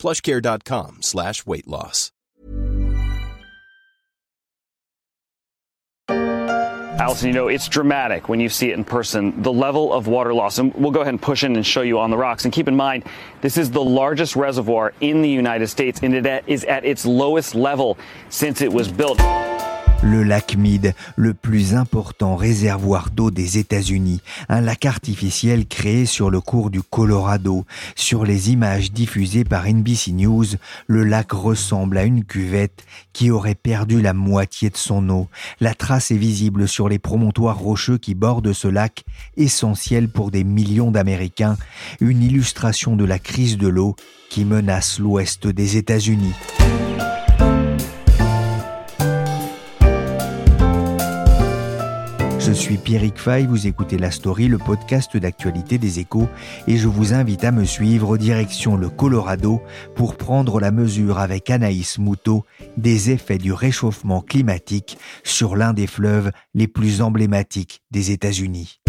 plushcare.com slash weight loss. Allison, you know, it's dramatic when you see it in person, the level of water loss. And we'll go ahead and push in and show you on the rocks. And keep in mind, this is the largest reservoir in the United States, and it is at its lowest level since it was built. Le lac Mead, le plus important réservoir d'eau des États-Unis, un lac artificiel créé sur le cours du Colorado. Sur les images diffusées par NBC News, le lac ressemble à une cuvette qui aurait perdu la moitié de son eau. La trace est visible sur les promontoires rocheux qui bordent ce lac, essentiel pour des millions d'Américains, une illustration de la crise de l'eau qui menace l'ouest des États-Unis. Je suis Pierrick Fay, vous écoutez La Story, le podcast d'actualité des échos, et je vous invite à me suivre direction le Colorado pour prendre la mesure avec Anaïs Moutot des effets du réchauffement climatique sur l'un des fleuves les plus emblématiques des États-Unis.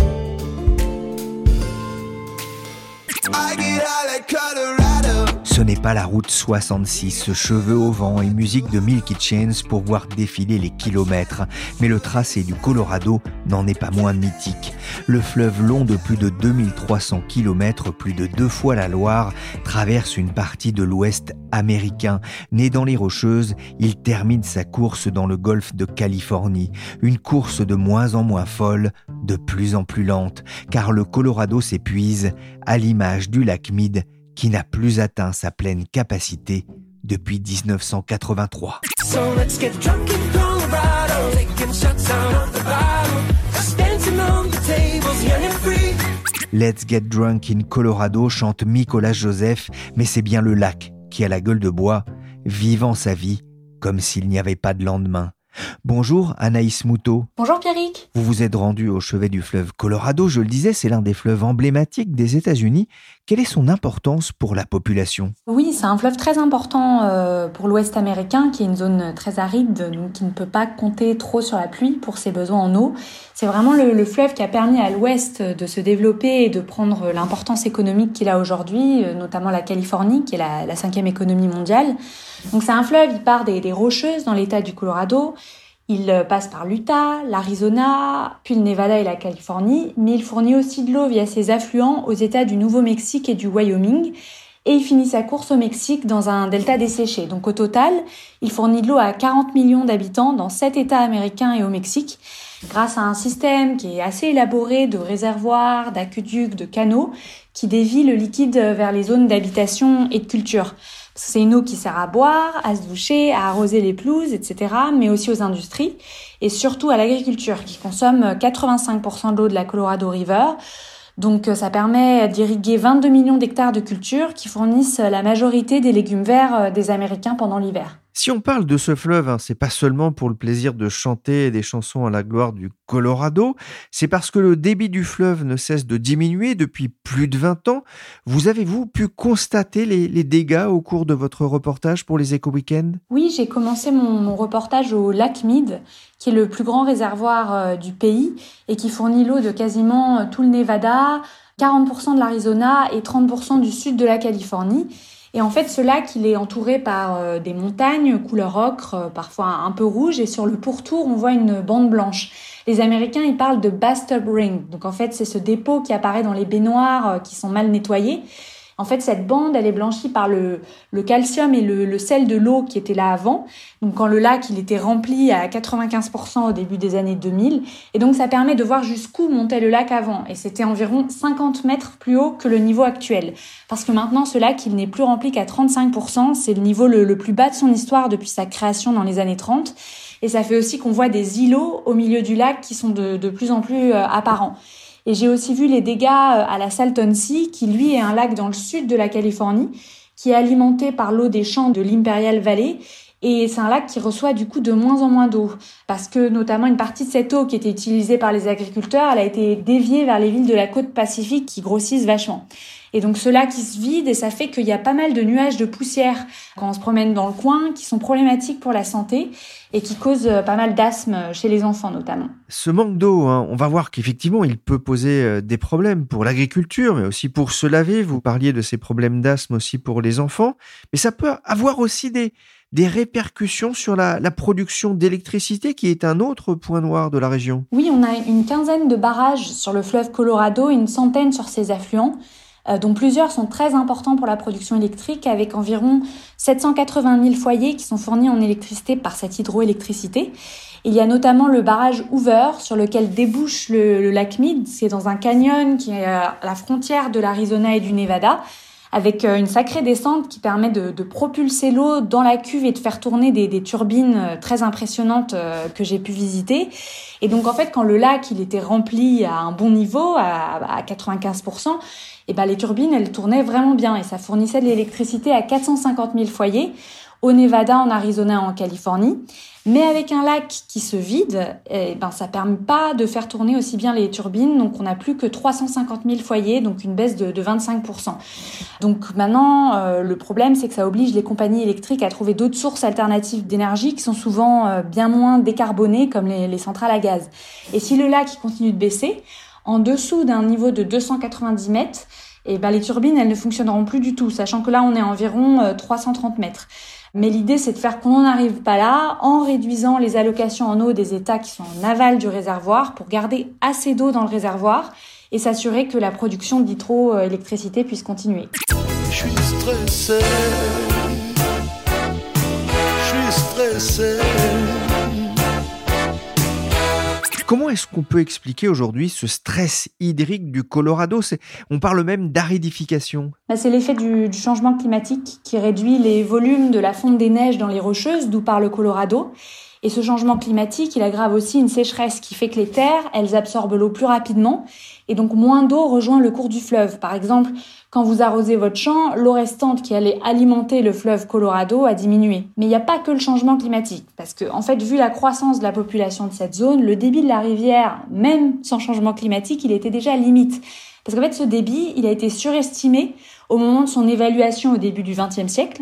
N'est pas la route 66, cheveux au vent et musique de Milky Chance pour voir défiler les kilomètres, mais le tracé du Colorado n'en est pas moins mythique. Le fleuve long de plus de 2300 km, plus de deux fois la Loire, traverse une partie de l'ouest américain. Né dans les Rocheuses, il termine sa course dans le golfe de Californie, une course de moins en moins folle, de plus en plus lente, car le Colorado s'épuise, à l'image du lac Mead qui n'a plus atteint sa pleine capacité depuis 1983. Let's Get Drunk in Colorado chante Nicolas Joseph, mais c'est bien le lac qui a la gueule de bois, vivant sa vie comme s'il n'y avait pas de lendemain. Bonjour Anaïs Moutot. Bonjour Pierrick. Vous vous êtes rendu au chevet du fleuve Colorado, je le disais, c'est l'un des fleuves emblématiques des États-Unis. Quelle est son importance pour la population? Oui, c'est un fleuve très important euh, pour l'Ouest américain, qui est une zone très aride, donc qui ne peut pas compter trop sur la pluie pour ses besoins en eau. C'est vraiment le, fleuve qui a permis à l'Ouest de se développer et de prendre l'importance économique qu'il a aujourd'hui, euh, notamment la Californie, qui est la, cinquième économie mondiale. Donc c'est un fleuve, il part des, des Rocheuses dans l'état du Colorado. Il euh, passe par l'Utah, l'Arizona, puis le Nevada et la Californie, mais il fournit aussi de l'eau via ses affluents aux États du Nouveau-Mexique et du Wyoming. Et il finit sa course au Mexique dans un delta desséché. Donc au total, il fournit de l'eau à 40 millions d'habitants dans 7 États américains et au Mexique, grâce à un système qui est assez élaboré de réservoirs, d'aqueducs, de canaux, qui dévie le liquide vers les zones d'habitation et de culture. C'est une eau qui sert à boire, à se doucher, à arroser les pelouses, etc., mais aussi aux industries et surtout à l'agriculture qui consomme 85% de l'eau de la Colorado River. Donc ça permet d'irriguer 22 millions d'hectares de cultures qui fournissent la majorité des légumes verts euh, des Américains pendant l'hiver. Si on parle de ce fleuve, hein, c'est pas seulement pour le plaisir de chanter des chansons à la gloire du Colorado, c'est parce que le débit du fleuve ne cesse de diminuer depuis plus de 20 ans. Vous avez-vous pu constater les, dégâts au cours de votre reportage pour les Eco Weekends Oui, j'ai commencé mon, reportage au lac Mead, qui est le plus grand réservoir euh, du pays et qui fournit l'eau de quasiment euh, tout le Nevada, 40% de l'Arizona et 30% du sud de la Californie. Et en fait, ce lac, il est entouré par euh, des montagnes couleur ocre, euh, parfois un peu rouge, et sur le pourtour, on voit une bande blanche. Les Américains, ils parlent de bathtub ring. Donc en fait, c'est ce dépôt qui apparaît dans les baignoires euh, qui sont mal nettoyés. En fait, cette bande, elle est blanchie par le, calcium et le, sel de l'eau qui était là avant. Donc, quand le lac, il était rempli à 95% au début des années 2000. Et donc, ça permet de voir jusqu'où montait le lac avant. Et c'était environ 50 mètres plus haut que le niveau actuel. Parce que maintenant, ce lac, il n'est plus rempli qu'à 35%. C'est le niveau le, plus bas de son histoire depuis sa création dans les années 30. Et ça fait aussi qu'on voit des îlots au milieu du lac qui sont de, de plus en plus euh, apparents. Et j'ai aussi vu les dégâts euh, à la Salton Sea, qui lui est un lac dans le sud de la Californie, qui est alimenté par l'eau des champs de l'Imperial Valley Et c'est un lac qui reçoit du coup de moins en moins d'eau parce que notamment une partie de cette eau qui était utilisée par les agriculteurs, elle a été déviée vers les villes de la côte pacifique qui grossissent vachement. Et donc ce lac qui se vide et ça fait qu'il y a pas mal de nuages de poussière quand on se promène dans le coin qui sont problématiques pour la santé et qui causent euh, pas mal d'asthme chez les enfants notamment. Ce manque d'eau, hein, on va voir qu'effectivement il peut poser euh, des problèmes pour l'agriculture mais aussi pour se laver. Vous parliez de ces problèmes d'asthme aussi pour les enfants, mais ça peut avoir aussi des des répercussions sur la, production d'électricité qui est un autre point noir de la région. Oui, on a une quinzaine de barrages sur le fleuve Colorado, une centaine sur ses affluents, euh, dont plusieurs sont très importants pour la production électrique, avec environ 780 000 foyers qui sont fournis en électricité par cette hydroélectricité. Il y a notamment le barrage Hoover sur lequel débouche le, le lac Mead. C'est dans un canyon qui est à la frontière de l'Arizona et du Nevada avec euh, une sacrée descente qui permet de, de propulser l'eau dans la cuve et de faire tourner des, des turbines euh, très impressionnantes euh, que j'ai pu visiter. Et donc en fait, quand le lac il était rempli à un bon niveau, à, à 95%, et ben les turbines elles tournaient vraiment bien et ça fournissait de l'électricité à 450 000 foyers au Nevada, en Arizona, en Californie. Mais avec un lac qui se vide, eh ben, ça permet pas de faire tourner aussi bien les turbines. Donc, on n'a plus que 350 000 foyers, donc une baisse de, 25%. Donc, maintenant, euh, le problème, c'est que ça oblige les compagnies électriques à trouver d'autres sources alternatives d'énergie qui sont souvent euh, bien moins décarbonées, comme les, les, centrales à gaz. Et si le lac continue de baisser, en dessous d'un niveau de 290 mètres, et eh ben, les turbines, elles ne fonctionneront plus du tout, sachant que là, on est à environ 330 euh, mètres. Mais l'idée, c'est de faire qu'on n'en arrive pas là en réduisant les allocations en eau des États qui sont en aval du réservoir pour garder assez d'eau dans le réservoir et s'assurer que la production d'hydroélectricité puisse continuer. Je suis. Je suis. Comment est-ce qu'on peut expliquer aujourd'hui ce stress hydrique du Colorado? On parle même d'aridification. Bah, c'est l'effet du, changement climatique qui réduit les volumes de la fonte des neiges dans les rocheuses, d'où part le Colorado. Et ce changement climatique, il aggrave aussi une sécheresse qui fait que les terres, elles absorbent l'eau plus rapidement et donc moins d'eau rejoint le cours du fleuve. Par exemple, quand vous arrosez votre champ, l'eau restante qui allait alimenter le fleuve Colorado a diminué. Mais il n'y a pas que le changement climatique, parce que en fait, vu la croissance de la population de cette zone, le débit de la rivière, même sans changement climatique, il était déjà limite. Parce qu'en fait, ce débit, il a été surestimé au moment de son évaluation au début du XXe siècle.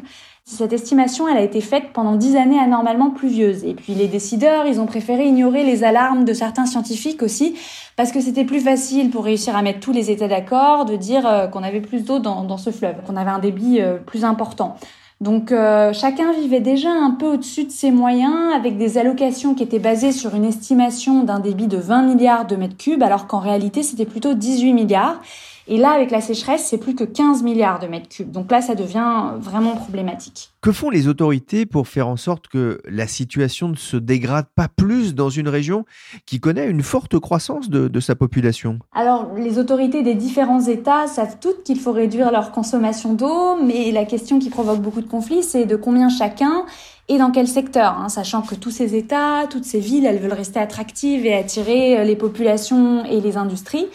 Cette estimation, elle a été faite pendant dix années anormalement pluvieuses. Et puis les décideurs, ils ont préféré ignorer les alarmes de certains scientifiques aussi, parce que c'était plus facile pour réussir à mettre tous les États d'accord de dire euh, qu'on avait plus d'eau dans, ce fleuve, qu'on avait un débit euh, plus important. Donc euh, chacun vivait déjà un peu au-dessus de ses moyens avec des allocations qui étaient basées sur une estimation d'un débit de 20 milliards de mètres cubes alors qu'en réalité c'était plutôt 18 milliards. Et là, avec la sécheresse, c'est plus que 15 milliards de mètres cubes. Donc là, ça devient vraiment problématique. Que font les autorités pour faire en sorte que la situation ne se dégrade pas plus dans une région qui connaît une forte croissance de, sa population? Alors, les autorités des différents États savent toutes qu'il faut réduire leur consommation d'eau, mais la question qui provoque beaucoup de conflits, c'est de combien chacun et dans quel secteur, hein, sachant que tous ces États, toutes ces villes, elles veulent rester attractives et attirer les populations et les industries.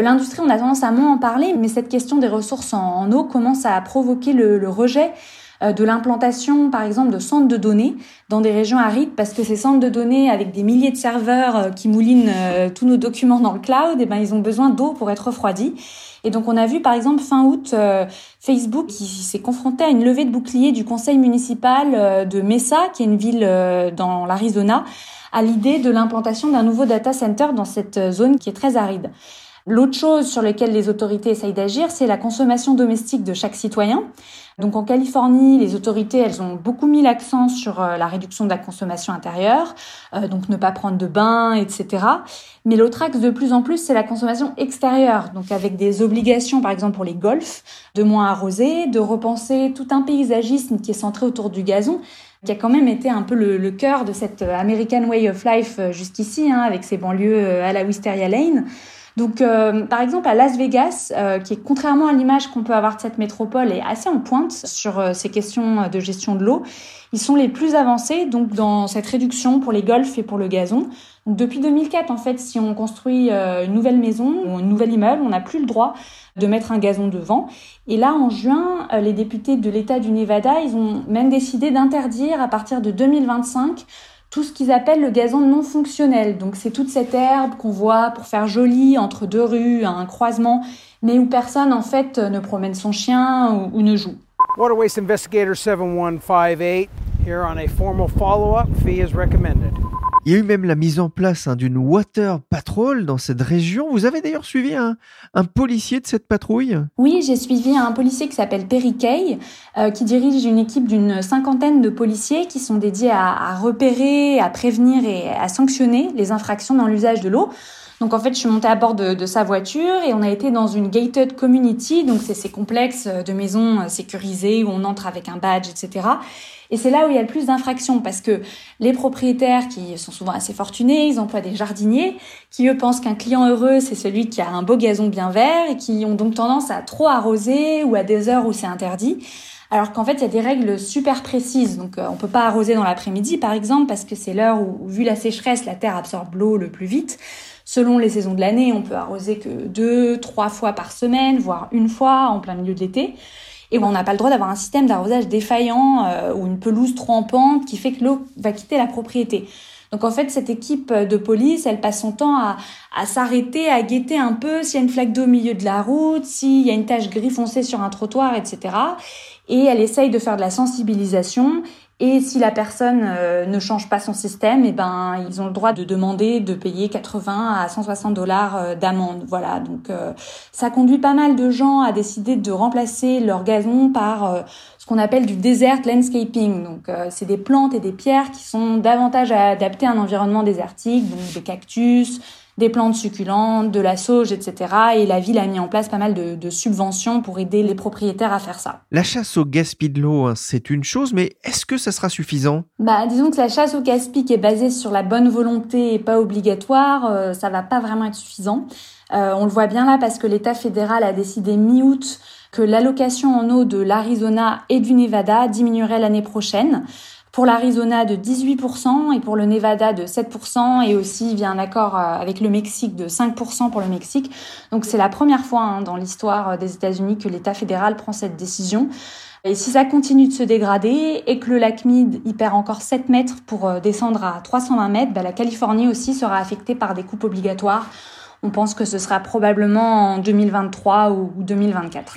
L'industrie, on a tendance à moins en parler, mais cette question des ressources en, eau commence à provoquer le, rejet euh, de l'implantation, par exemple, de centres de données dans des régions arides, parce que ces centres de données, avec des milliers de serveurs euh, qui moulinent euh, tous nos documents dans le cloud, eh ben, ils ont besoin d'eau pour être refroidis. Et donc, on a vu, par exemple, fin août, Facebook qui s'est confronté à une levée de bouclier du conseil municipal de Mesa, qui est une ville dans l'Arizona, à l'idée de l'implantation d'un nouveau data center dans cette zone qui est très aride. L'autre chose sur laquelle les autorités essayent d'agir, c'est la consommation domestique de chaque citoyen. Donc en Californie, les autorités, elles ont beaucoup mis l'accent sur euh, la réduction de la consommation intérieure, euh, donc ne pas prendre de bain, etc. Mais l'autre axe de plus en plus, c'est la consommation extérieure, donc avec des obligations, par exemple pour les golfs, de moins arroser, de repenser tout un paysagisme qui est centré autour du gazon, qui a quand même été un peu le, cœur de cette American Way of Life euh, jusqu'ici, hein, avec ses banlieues à la Wisteria Lane. Donc, euh, par exemple, à Las Vegas, euh, qui est contrairement à l'image qu'on peut avoir de cette métropole, est assez en pointe sur euh, ces questions de gestion de l'eau. Ils sont les plus avancés donc dans cette réduction pour les golfs et pour le gazon. Depuis 2004, en fait, si on construit une nouvelle maison ou un nouvel immeuble, on n'a plus le droit de mettre un gazon devant. Et là, en juin, les députés de l'État du Nevada, ils ont même décidé d'interdire à partir de 2025 tout ce qu'ils appellent le gazon non fonctionnel. Donc c'est toute cette herbe qu'on voit pour faire joli entre deux rues, un croisement, mais où personne en fait ne promène son chien ou, ne joue. Water Waste Investigator 7158 here on a formal follow-up fee is recommended. Il y a eu même la mise en place hein, d'une water patrol dans cette région. Vous avez d'ailleurs suivi un, policier de cette patrouille? Oui, j'ai suivi un policier qui s'appelle Perry Kay, euh, qui dirige une équipe d'une cinquantaine de policiers qui sont dédiés à repérer, à prévenir et à sanctionner les infractions dans l'usage de l'eau. Donc en fait, je suis montée à bord de, sa voiture et on a été dans une gated community, donc c'est ces complexes de maisons sécurisées où on entre avec un badge, etc. Et c'est là où il y a le plus d'infractions parce que les propriétaires qui sont souvent assez fortunés, ils emploient des jardiniers qui eux pensent qu'un client heureux c'est celui qui a un beau gazon bien vert et qui ont donc tendance à trop arroser ou à des heures où c'est interdit. Alors qu'en fait, il y a des règles super précises. Donc, euh, on peut pas arroser dans l'après-midi, par exemple, parce que c'est l'heure où, vu la sécheresse, la terre absorbe l'eau le plus vite. Selon les saisons de l'année, on peut arroser que deux, trois fois par semaine, voire une fois en plein milieu de l'été. Et on n'a pas le droit d'avoir un système d'arrosage défaillant euh, ou une pelouse trop en pente qui fait que l'eau va quitter la propriété. Donc en fait, cette équipe de police, elle passe son temps à, à s'arrêter, à guetter un peu s'il y a une flaque d'eau au milieu de la route, s'il y a une tache gris foncée sur un trottoir, etc. Et elle essaye de faire de la sensibilisation et si la personne euh, ne change pas son système, eh ben ils ont le droit de demander de payer 80 à 160 dollars euh, d'amende. Voilà, donc euh, ça conduit pas mal de gens à décider de remplacer leur gazon par ce qu'on appelle du desert landscaping. Donc c'est des plantes et des pierres qui sont davantage adaptées à un environnement désertique, donc des cactus, des plantes succulentes, de la sauge, etc. Et la ville a mis en place pas mal de, subventions pour aider les propriétaires à faire ça. La chasse au gaspillage de l'eau, hein, c'est une chose, mais est-ce que ça sera suffisant? Bah, disons que la chasse au gaspillage qui est basée sur la bonne volonté et pas obligatoire, euh, ça va pas vraiment être suffisant. Euh, on le voit bien là parce que l'État fédéral a décidé mi-août que l'allocation en eau de l'Arizona et du Nevada diminuerait l'année prochaine pour l'Arizona de 18% et pour le Nevada de 7% et aussi via un accord euh, avec le Mexique de 5% pour le Mexique. Donc c'est la première fois hein, dans l'histoire euh, des États-Unis que l'État fédéral prend cette décision. Et si ça continue de se dégrader et que le lac Mead y perd encore 7 mètres pour euh, descendre à 320 mètres, bah, la Californie aussi sera affectée par des coupes obligatoires. On pense que ce sera probablement en 2023 ou 2024.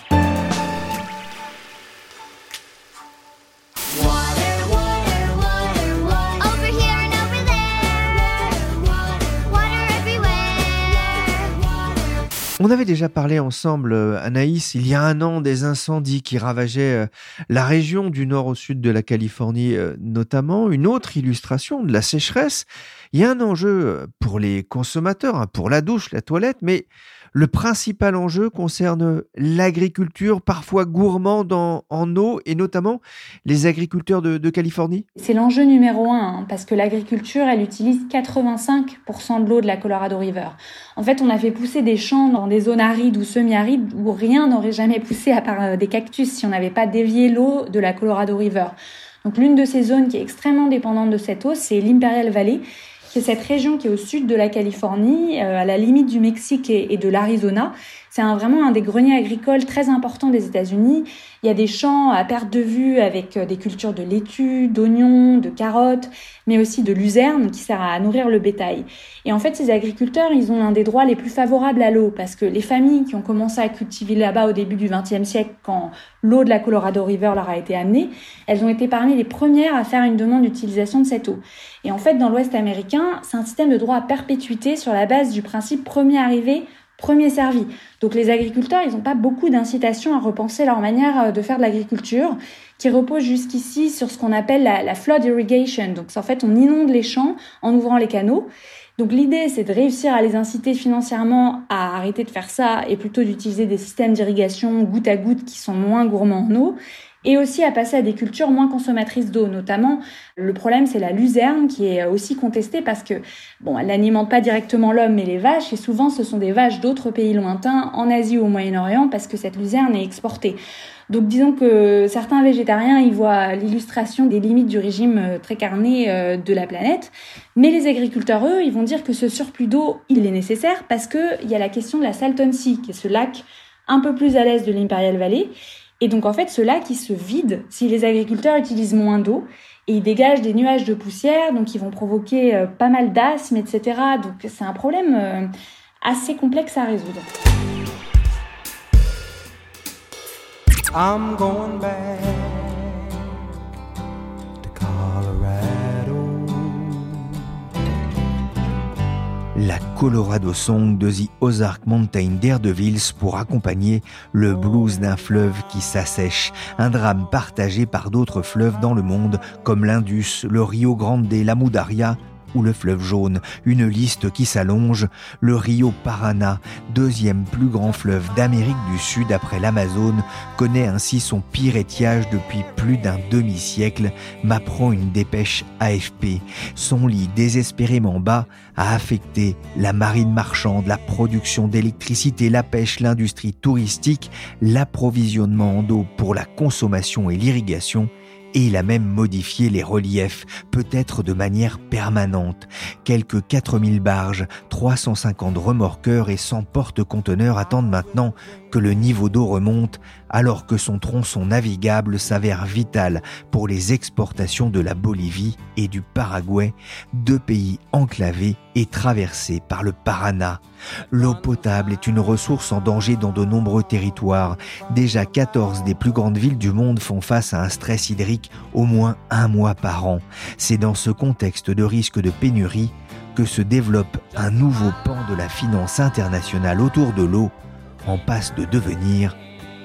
On avait déjà parlé ensemble, euh, Anaïs, il y a un an, des incendies qui ravageaient euh, la région du nord au sud de la Californie euh, notamment. Une autre illustration de la sécheresse. Il y a un enjeu pour les consommateurs, hein, pour la douche, la toilette, mais le principal enjeu concerne l'agriculture, parfois gourmande en, eau, et notamment les agriculteurs de, Californie. C'est l'enjeu numéro un, hein, parce que l'agriculture, elle utilise 85% de l'eau de la Colorado River. En fait, on a fait pousser des champs dans des zones arides ou semi-arides où rien n'aurait jamais poussé à part euh, des cactus si on n'avait pas dévié l'eau de la Colorado River. Donc l'une de ces zones qui est extrêmement dépendante de cette eau, c'est l'Imperial Valley c'est cette région qui est au sud de la Californie, euh, à la limite du Mexique et, de l'Arizona. C'est vraiment un des greniers agricoles très importants des États-Unis. Il y a des champs à perte de vue avec euh, des cultures de laitue, d'oignons, de carottes, mais aussi de luzerne qui sert à nourrir le bétail. Et en fait, ces agriculteurs, ils ont un des droits les plus favorables à l'eau parce que les familles qui ont commencé à cultiver là-bas au début du XXe siècle, quand l'eau de la Colorado River leur a été amenée, elles ont été parmi les premières à faire une demande d'utilisation de cette eau. Et en fait, dans l'Ouest américain, c'est un système de droit à perpétuité sur la base du principe premier arrivé, premier servi. Donc les agriculteurs, ils n'ont pas beaucoup d'incitation à repenser leur manière euh, de faire de l'agriculture, qui repose jusqu'ici sur ce qu'on appelle la, flood irrigation. Donc en fait, on inonde les champs en ouvrant les canaux. Donc l'idée, c'est de réussir à les inciter financièrement à arrêter de faire ça et plutôt d'utiliser des systèmes d'irrigation goutte à goutte qui sont moins gourmands en eau et aussi à passer à des cultures moins consommatrices d'eau. Notamment, le problème, c'est la luzerne qui est aussi contestée parce que, bon, elle n'alimente pas directement l'homme mais les vaches et souvent ce sont des vaches d'autres pays lointains, en Asie ou au Moyen-Orient, parce que cette luzerne est exportée. Donc disons que certains végétariens y voient l'illustration des limites du régime euh, très carné euh, de la planète, mais les agriculteurs, eux, ils vont dire que ce surplus d'eau, il est nécessaire parce qu'il y a la question de la Salton Sea, qui est ce lac un peu plus à l'est de l'Imperial Valley. Et donc en fait, ce lac, il se vide si les agriculteurs utilisent moins d'eau et ils dégagent des nuages de poussière, donc ils vont provoquer euh, pas mal d'asthme, etc. Donc c'est un problème euh, assez complexe à résoudre. La Colorado Song de The Ozark Mountain Daredevils pour accompagner le blues d'un fleuve qui s'assèche, un drame partagé par d'autres fleuves dans le monde comme l'Indus, le Rio Grande, la Mudaria ou le fleuve jaune, une liste qui s'allonge, le Rio Parana, deuxième plus grand fleuve d'Amérique du Sud après l'Amazone, connaît ainsi son pire étiage depuis plus d'un demi-siècle, m'apprend une dépêche AFP. Son lit désespérément bas a affecté la marine marchande, la production d'électricité, la pêche, l'industrie touristique, l'approvisionnement en eau pour la consommation et l'irrigation, et il a même modifié les reliefs, peut-être de manière permanente. Quelques 4000 barges, 350 remorqueurs et 100 porte-conteneurs attendent maintenant que le niveau d'eau remonte alors que son tronçon navigable s'avère vital pour les exportations de la Bolivie et du Paraguay, deux pays enclavés et traversés par le Parana. L'eau potable est une ressource en danger dans de nombreux territoires. Déjà 14 des plus grandes villes du monde font face à un stress hydrique au moins un mois par an. C'est dans ce contexte de risque de pénurie que se développe un nouveau pan de la finance internationale autour de l'eau en passe de devenir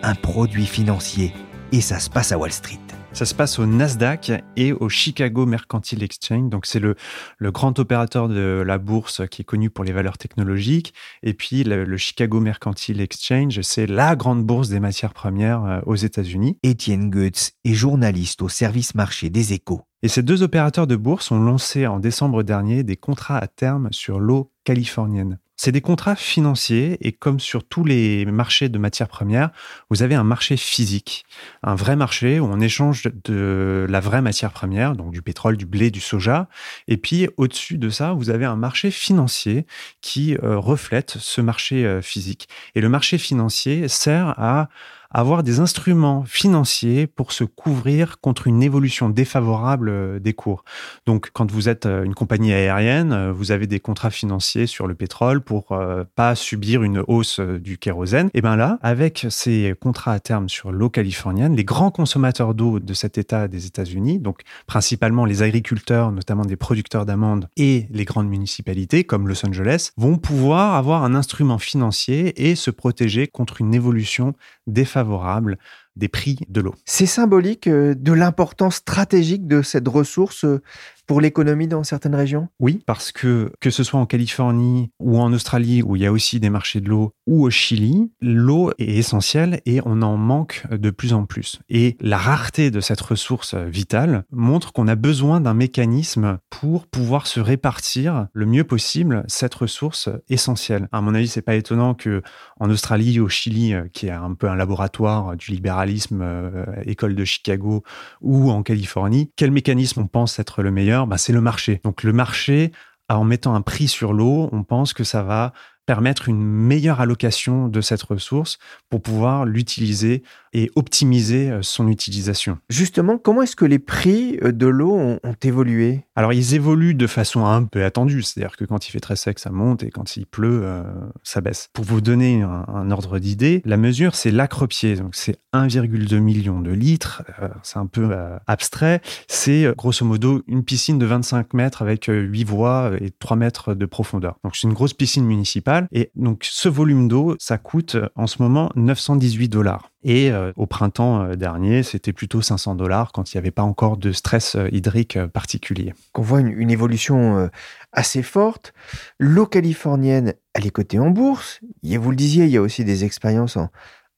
un produit financier. Et ça se passe à Wall Street. Ça se passe au Nasdaq et au Chicago Mercantile Exchange. Donc, c'est le, le, grand opérateur de la bourse qui est connu pour les valeurs technologiques. Et puis, le, Chicago Mercantile Exchange, c'est la grande bourse des matières premières euh, aux États-Unis. Étienne Goetz est journaliste au service marché des échos. Et ces deux opérateurs de bourse ont lancé en décembre dernier des contrats à terme sur l'eau californienne. C'est des contrats financiers et comme sur tous les marchés de matières premières, vous avez un marché physique, un vrai marché où on échange de la vraie matière première, donc du pétrole, du blé, du soja. Et puis au-dessus de ça, vous avez un marché financier qui euh, reflète ce marché euh, physique. Et le marché financier sert à avoir des instruments financiers pour se couvrir contre une évolution défavorable euh, des cours. Donc, quand vous êtes euh, une compagnie aérienne, euh, vous avez des contrats financiers sur le pétrole pour pas subir une hausse du kérosène. Et bien là, avec ces contrats à terme sur l'eau californienne, les grands consommateurs d'eau de cet État des États-Unis, donc principalement les agriculteurs, notamment des producteurs d'amandes et les grandes municipalités comme Los Angeles, vont pouvoir avoir un instrument financier et se protéger contre une évolution défavorable favorable des prix de l'eau. C'est symbolique euh, de l'importance stratégique de cette ressource euh, pour l'économie dans certaines régions? Oui, parce que que ce soit en Californie ou en Australie, où il y a aussi des marchés de l'eau, ou au Chili, l'eau est essentielle et on en manque de plus en plus. Et la rareté de cette ressource vitale montre qu'on a besoin d'un mécanisme pour pouvoir se répartir le mieux possible cette ressource essentielle. À mon avis, c'est pas étonnant que en Australie, au Chili, euh, qui est un peu un laboratoire du libéralisme, euh, école de Chicago, ou en Californie, quel mécanisme on pense être le meilleur? Bah, c'est le marché. Donc le marché, en mettant un prix sur l'eau, on pense que ça va permettre une meilleure allocation de cette ressource pour pouvoir l'utiliser et optimiser euh, son utilisation. Justement, comment est-ce que les prix euh, de l'eau ont, évolué? Alors, ils évoluent de façon un peu attendue, c'est-à-dire que quand il fait très sec, ça monte et quand il pleut, euh, ça baisse. Pour vous donner un, ordre d'idée, la mesure, c'est l'acre-pied, donc c'est 1,2 million de litres, c'est un peu abstrait, c'est grosso modo une piscine de 25 mètres avec 8 voies et 3 mètres de profondeur. Donc, c'est une grosse piscine municipale et donc ce volume d'eau, ça coûte en ce moment 918 dollars. Et euh, au printemps euh, dernier, c'était plutôt 500 dollars quand il n'y avait pas encore de stress euh, hydrique particulier. On voit une, évolution assez forte. L'eau californienne, elle est cotée en bourse. Vous le disiez, il y a aussi des expériences en,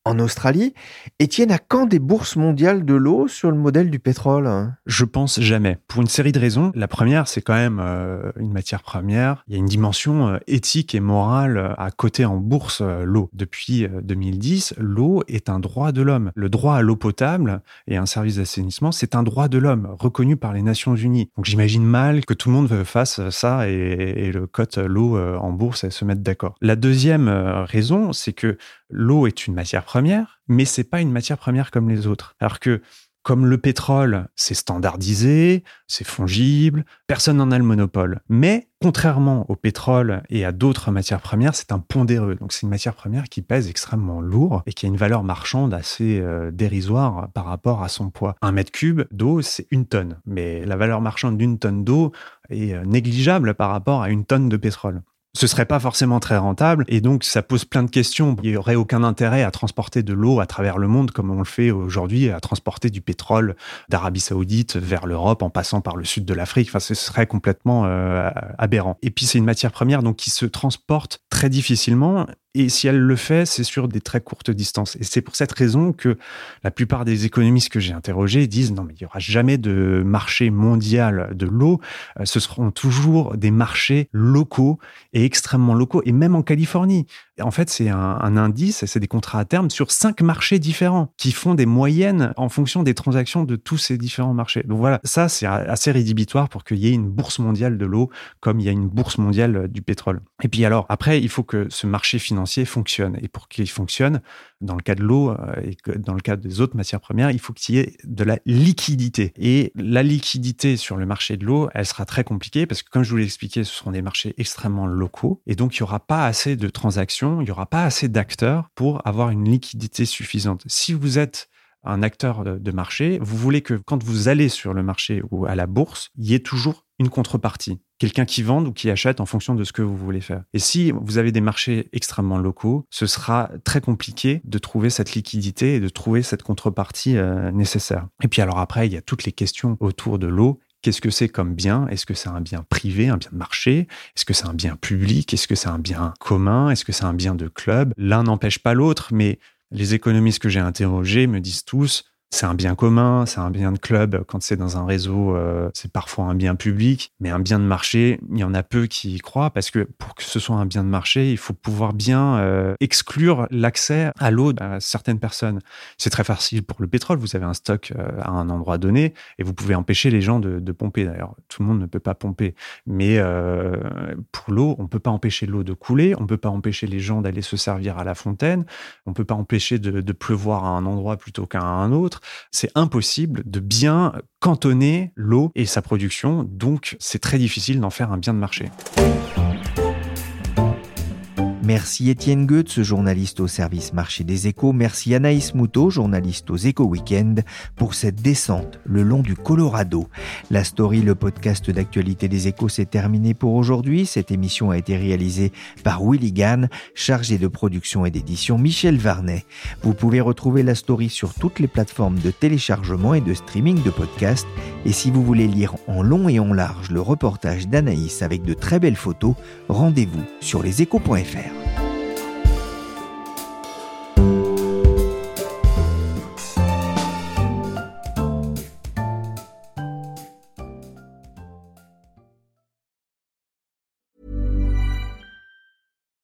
en Australie et tiennent à quand des bourses mondiales de l'eau sur le modèle du pétrole? Je pense jamais. Pour une série de raisons. La première, c'est quand même euh, une matière première. Il y a une dimension euh, éthique et morale euh, à côté en bourse l'eau. Depuis 2010, l'eau est un droit de l'homme. Le droit à l'eau potable et un service d'assainissement, c'est un droit de l'homme reconnu par les Nations Unies. Donc j'imagine mal que tout le monde fasse ça et, le cote l'eau en bourse et se mettre d'accord. La deuxième raison, c'est que l'eau est une matière première, mais c'est pas une matière première comme les autres. Alors que comme le pétrole, c'est standardisé, c'est fongible, personne n'en a le monopole. Mais contrairement au pétrole et à d'autres matières premières, c'est un pondéreux. Donc c'est une matière première qui pèse extrêmement lourd et qui a une valeur marchande assez euh, dérisoire par rapport à son poids. Un mètre cube d'eau, c'est une tonne. Mais la valeur marchande d'une tonne d'eau est euh, négligeable par rapport à une tonne de pétrole ce serait pas forcément très rentable et donc ça pose plein de questions. Il y aurait aucun intérêt à transporter de l'eau à travers le monde comme on le fait aujourd'hui, à transporter du pétrole d'Arabie Saoudite vers l'Europe en passant par le sud de l'Afrique. Enfin, ce serait complètement euh, aberrant. Et puis c'est une matière première donc qui se transporte très difficilement et si elle le fait, c'est sur des très courtes distances. Et c'est pour cette raison que la plupart des économistes que j'ai interrogés disent non, mais il n'y aura jamais de marché mondial de l'eau. Euh, ce seront toujours des marchés locaux et extrêmement locaux. Et même en Californie, en fait, c'est un, un, indice, c'est des contrats à terme sur cinq marchés différents qui font des moyennes en fonction des transactions de tous ces différents marchés. Donc voilà, ça, c'est assez rédhibitoire pour qu'il y ait une bourse mondiale de l'eau comme il y a une bourse mondiale du pétrole. Et puis alors, après, il faut que ce marché financier fonctionne. Et pour qu'il fonctionne, dans le cas de l'eau euh, et dans le cas des autres matières premières, il faut qu'il y ait de la liquidité. Et la liquidité sur le marché de l'eau, elle sera très compliquée parce que, comme je vous l'ai expliqué, ce seront des marchés extrêmement locaux. Et donc, il n'y aura pas assez de transactions, il n'y aura pas assez d'acteurs pour avoir une liquidité suffisante. Si vous êtes un acteur de marché, vous voulez que quand vous allez sur le marché ou à la bourse, il y ait toujours une contrepartie quelqu'un qui vende ou qui achète en fonction de ce que vous voulez faire. Et si vous avez des marchés extrêmement locaux, ce sera très compliqué de trouver cette liquidité et de trouver cette contrepartie euh, nécessaire. Et puis alors après, il y a toutes les questions autour de l'eau. Qu'est-ce que c'est comme bien? Est-ce que c'est un bien privé, un bien de marché? Est-ce que c'est un bien public? Est-ce que c'est un bien commun? Est-ce que c'est un bien de club? L'un n'empêche pas l'autre, mais les économistes que j'ai interrogés me disent tous c'est un bien commun, c'est un bien de club. Quand c'est dans un réseau, euh, c'est parfois un bien public, mais un bien de marché, il y en a peu qui y croient parce que pour que ce soit un bien de marché, il faut pouvoir bien euh, exclure l'accès à l'eau à certaines personnes. C'est très facile pour le pétrole. Vous avez un stock euh, à un endroit donné et vous pouvez empêcher les gens de, pomper. D'ailleurs, tout le monde ne peut pas pomper, mais pour l'eau, on peut pas empêcher l'eau de couler, on peut pas empêcher les gens d'aller se servir à la fontaine, on peut pas empêcher de pleuvoir à un endroit plutôt qu'à un autre c'est impossible de bien cantonner l'eau et sa production, donc c'est très difficile d'en faire un bien de marché. Merci Étienne Goetz, journaliste au service marché des échos. Merci Anaïs Moutot, journaliste aux échos week-end, pour cette descente le long du Colorado. La story, le podcast d'actualité des échos, s'est terminé pour aujourd'hui. Cette émission a été réalisée par Willy Gann, chargé de production et d'édition Michel Varnet. Vous pouvez retrouver la story sur toutes les plateformes de téléchargement et de streaming de podcasts. Et si vous voulez lire en long et en large le reportage d'Anaïs avec de très belles photos, rendez-vous sur leséchos.fr.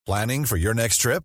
Planning for your next trip?